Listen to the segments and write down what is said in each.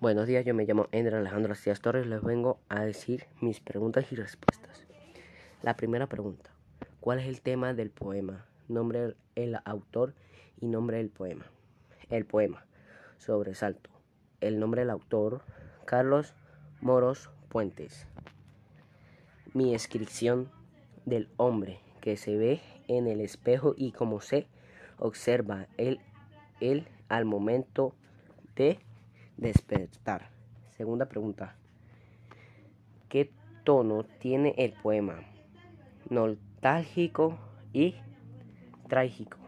Buenos días, yo me llamo Ender Alejandro García Torres. Les vengo a decir mis preguntas y respuestas. La primera pregunta: ¿Cuál es el tema del poema? Nombre del autor y nombre del poema. El poema: Sobresalto. El nombre del autor: Carlos Moros Puentes. Mi descripción del hombre que se ve en el espejo y cómo se observa él, él al momento de despertar. Segunda pregunta. ¿Qué tono tiene el poema? Nostálgico y trágico.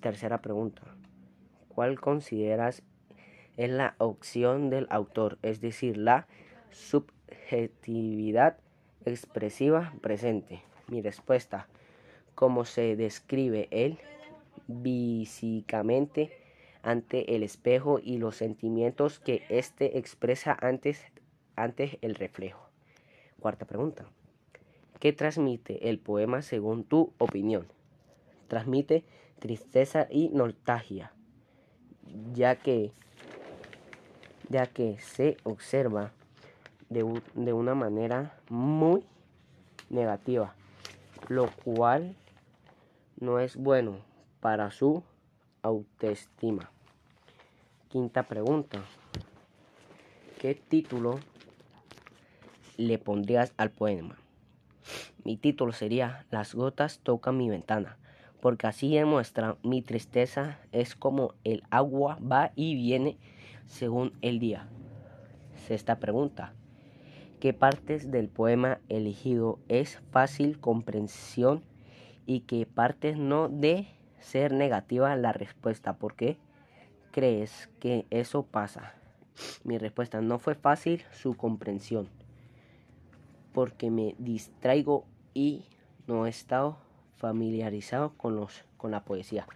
Tercera pregunta. ¿Cuál consideras es la opción del autor, es decir, la subjetividad expresiva presente? Mi respuesta. ¿Cómo se describe él físicamente ante el espejo y los sentimientos que éste expresa antes, antes el reflejo. Cuarta pregunta. ¿Qué transmite el poema según tu opinión? Transmite tristeza y nostalgia, ya que, ya que se observa de, de una manera muy negativa, lo cual no es bueno para su autoestima. Quinta pregunta. ¿Qué título le pondrías al poema? Mi título sería Las gotas tocan mi ventana, porque así demuestra mi tristeza es como el agua va y viene según el día. Sexta pregunta. ¿Qué partes del poema elegido es fácil comprensión y qué partes no de ser negativa la respuesta? ¿Por qué? crees que eso pasa? Mi respuesta no fue fácil su comprensión, porque me distraigo y no he estado familiarizado con, los, con la poesía.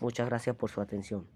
Muchas gracias por su atención.